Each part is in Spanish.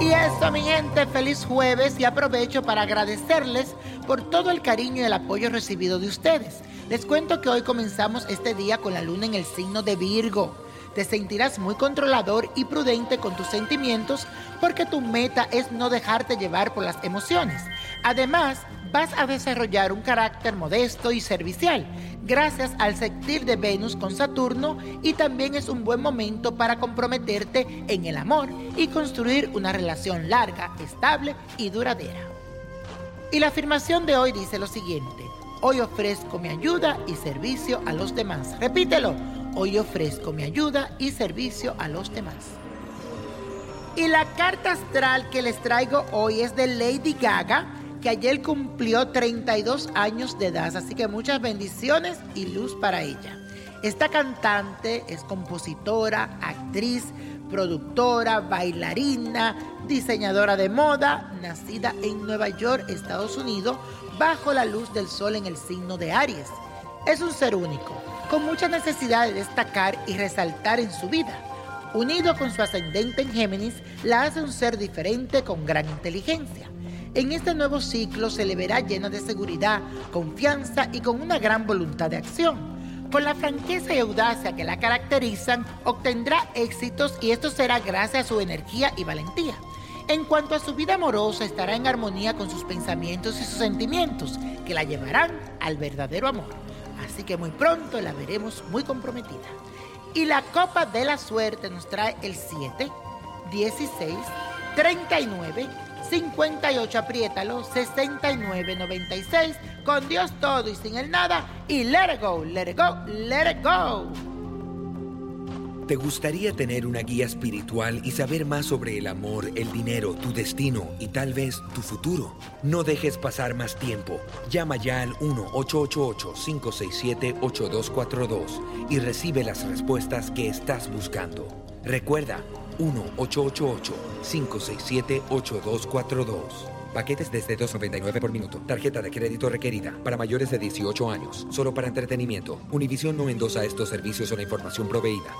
Y eso, mi gente, feliz jueves y aprovecho para agradecerles por todo el cariño y el apoyo recibido de ustedes. Les cuento que hoy comenzamos este día con la luna en el signo de Virgo. Te sentirás muy controlador y prudente con tus sentimientos porque tu meta es no dejarte llevar por las emociones. Además, vas a desarrollar un carácter modesto y servicial gracias al sextil de Venus con Saturno y también es un buen momento para comprometerte en el amor y construir una relación larga, estable y duradera. Y la afirmación de hoy dice lo siguiente, hoy ofrezco mi ayuda y servicio a los demás. Repítelo, hoy ofrezco mi ayuda y servicio a los demás. Y la carta astral que les traigo hoy es de Lady Gaga, que ayer cumplió 32 años de edad, así que muchas bendiciones y luz para ella. Esta cantante es compositora, actriz, productora, bailarina, diseñadora de moda, nacida en Nueva York, Estados Unidos, bajo la luz del sol en el signo de Aries. Es un ser único, con mucha necesidad de destacar y resaltar en su vida. Unido con su ascendente en Géminis, la hace un ser diferente con gran inteligencia. En este nuevo ciclo se le verá llena de seguridad, confianza y con una gran voluntad de acción. Con la franqueza y audacia que la caracterizan, obtendrá éxitos y esto será gracias a su energía y valentía. En cuanto a su vida amorosa, estará en armonía con sus pensamientos y sus sentimientos, que la llevarán al verdadero amor. Así que muy pronto la veremos muy comprometida. Y la copa de la suerte nos trae el 7, 16, 39, 58, apriétalo, 69, 96, con Dios todo y sin el nada, y let it go, let it go, let it go. ¿Te gustaría tener una guía espiritual y saber más sobre el amor, el dinero, tu destino y tal vez tu futuro? No dejes pasar más tiempo. Llama ya al 1-888-567-8242 y recibe las respuestas que estás buscando. Recuerda, 1-888-567-8242. Paquetes desde 2.99 por minuto. Tarjeta de crédito requerida para mayores de 18 años. Solo para entretenimiento. Univision no endosa estos servicios o la información proveída.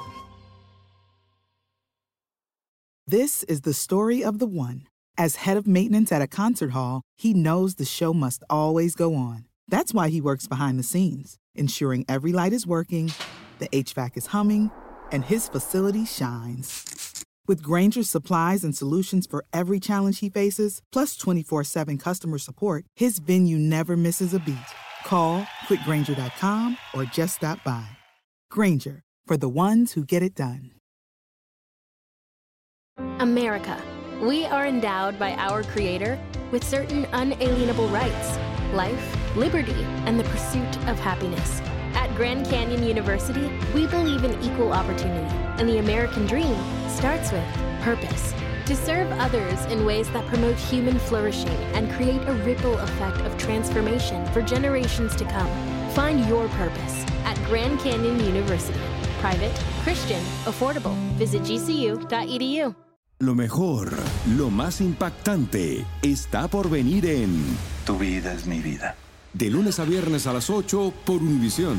This is the story of the one. As head of maintenance at a concert hall, he knows the show must always go on. That's why he works behind the scenes, ensuring every light is working, the HVAC is humming, and his facility shines. With Granger's supplies and solutions for every challenge he faces, plus 24 7 customer support, his venue never misses a beat. Call quickgranger.com or just stop by. Granger, for the ones who get it done. America. We are endowed by our Creator with certain unalienable rights life, liberty, and the pursuit of happiness. At Grand Canyon University, we believe in equal opportunity, and the American dream starts with purpose. To serve others in ways that promote human flourishing and create a ripple effect of transformation for generations to come. Find your purpose at Grand Canyon University. Private, Christian, affordable. Visit gcu.edu. Lo mejor, lo más impactante, está por venir en Tu vida es mi vida. De lunes a viernes a las 8 por Univisión.